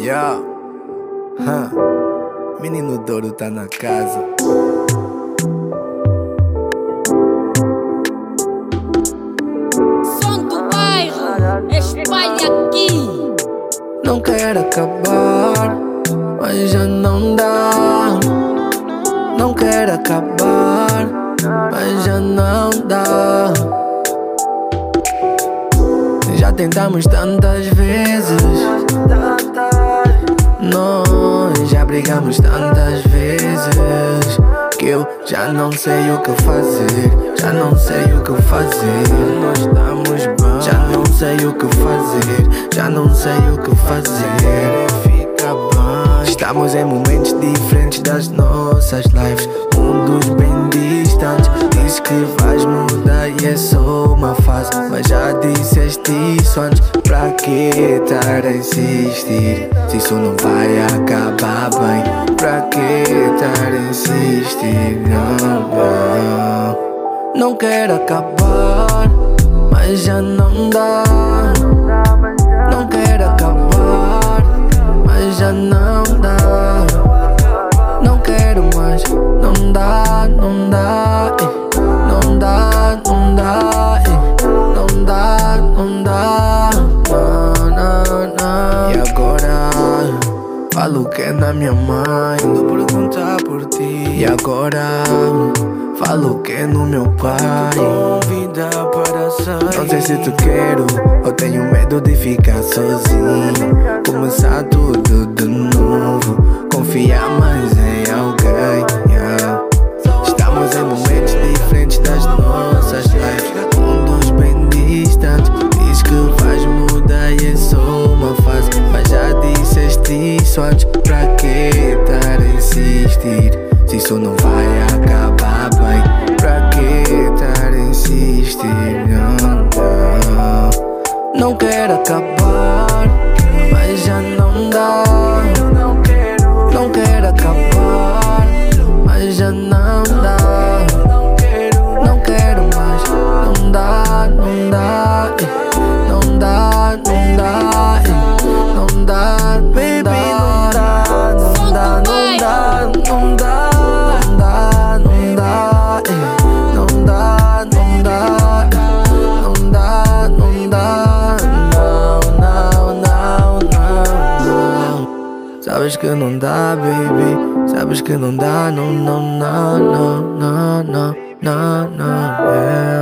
Yeah. Huh. Menino Douro tá na casa. Som do bairro, espalha aqui. Não quero acabar, mas já não dá. Não quero acabar, mas já não dá. Já tentamos tantas vezes. Brigamos tantas vezes que eu já não sei o que fazer. Já não sei o que fazer. Nós estamos bem. Já não sei o que fazer. Já não sei o que fazer. Fica bem. Estamos em momentos diferentes das nossas lives. Mundos bem distantes. Pra que estar a insistir? Se isso não vai acabar bem. Pra que estar a insistir? Não, não. Não quero acabar, mas já não dá. Na minha mãe, ando perguntar por ti. E agora? Falo que é no meu pai. Convida para sair. Não sei se tu quero, ou tenho medo de ficar sozinho. Começar tudo de novo. Confiar mais em alguém. yeah. Estamos em momentos diferentes das nossas lives. Mundos bem distantes. Diz que vais mudar e é só uma fase. Mas já disseste isso antes. Não. Quero acabar, mas já não dá. Sabes que não dá, baby. Sabes que não dá, não, não, não, não, não, não, não, não, yeah.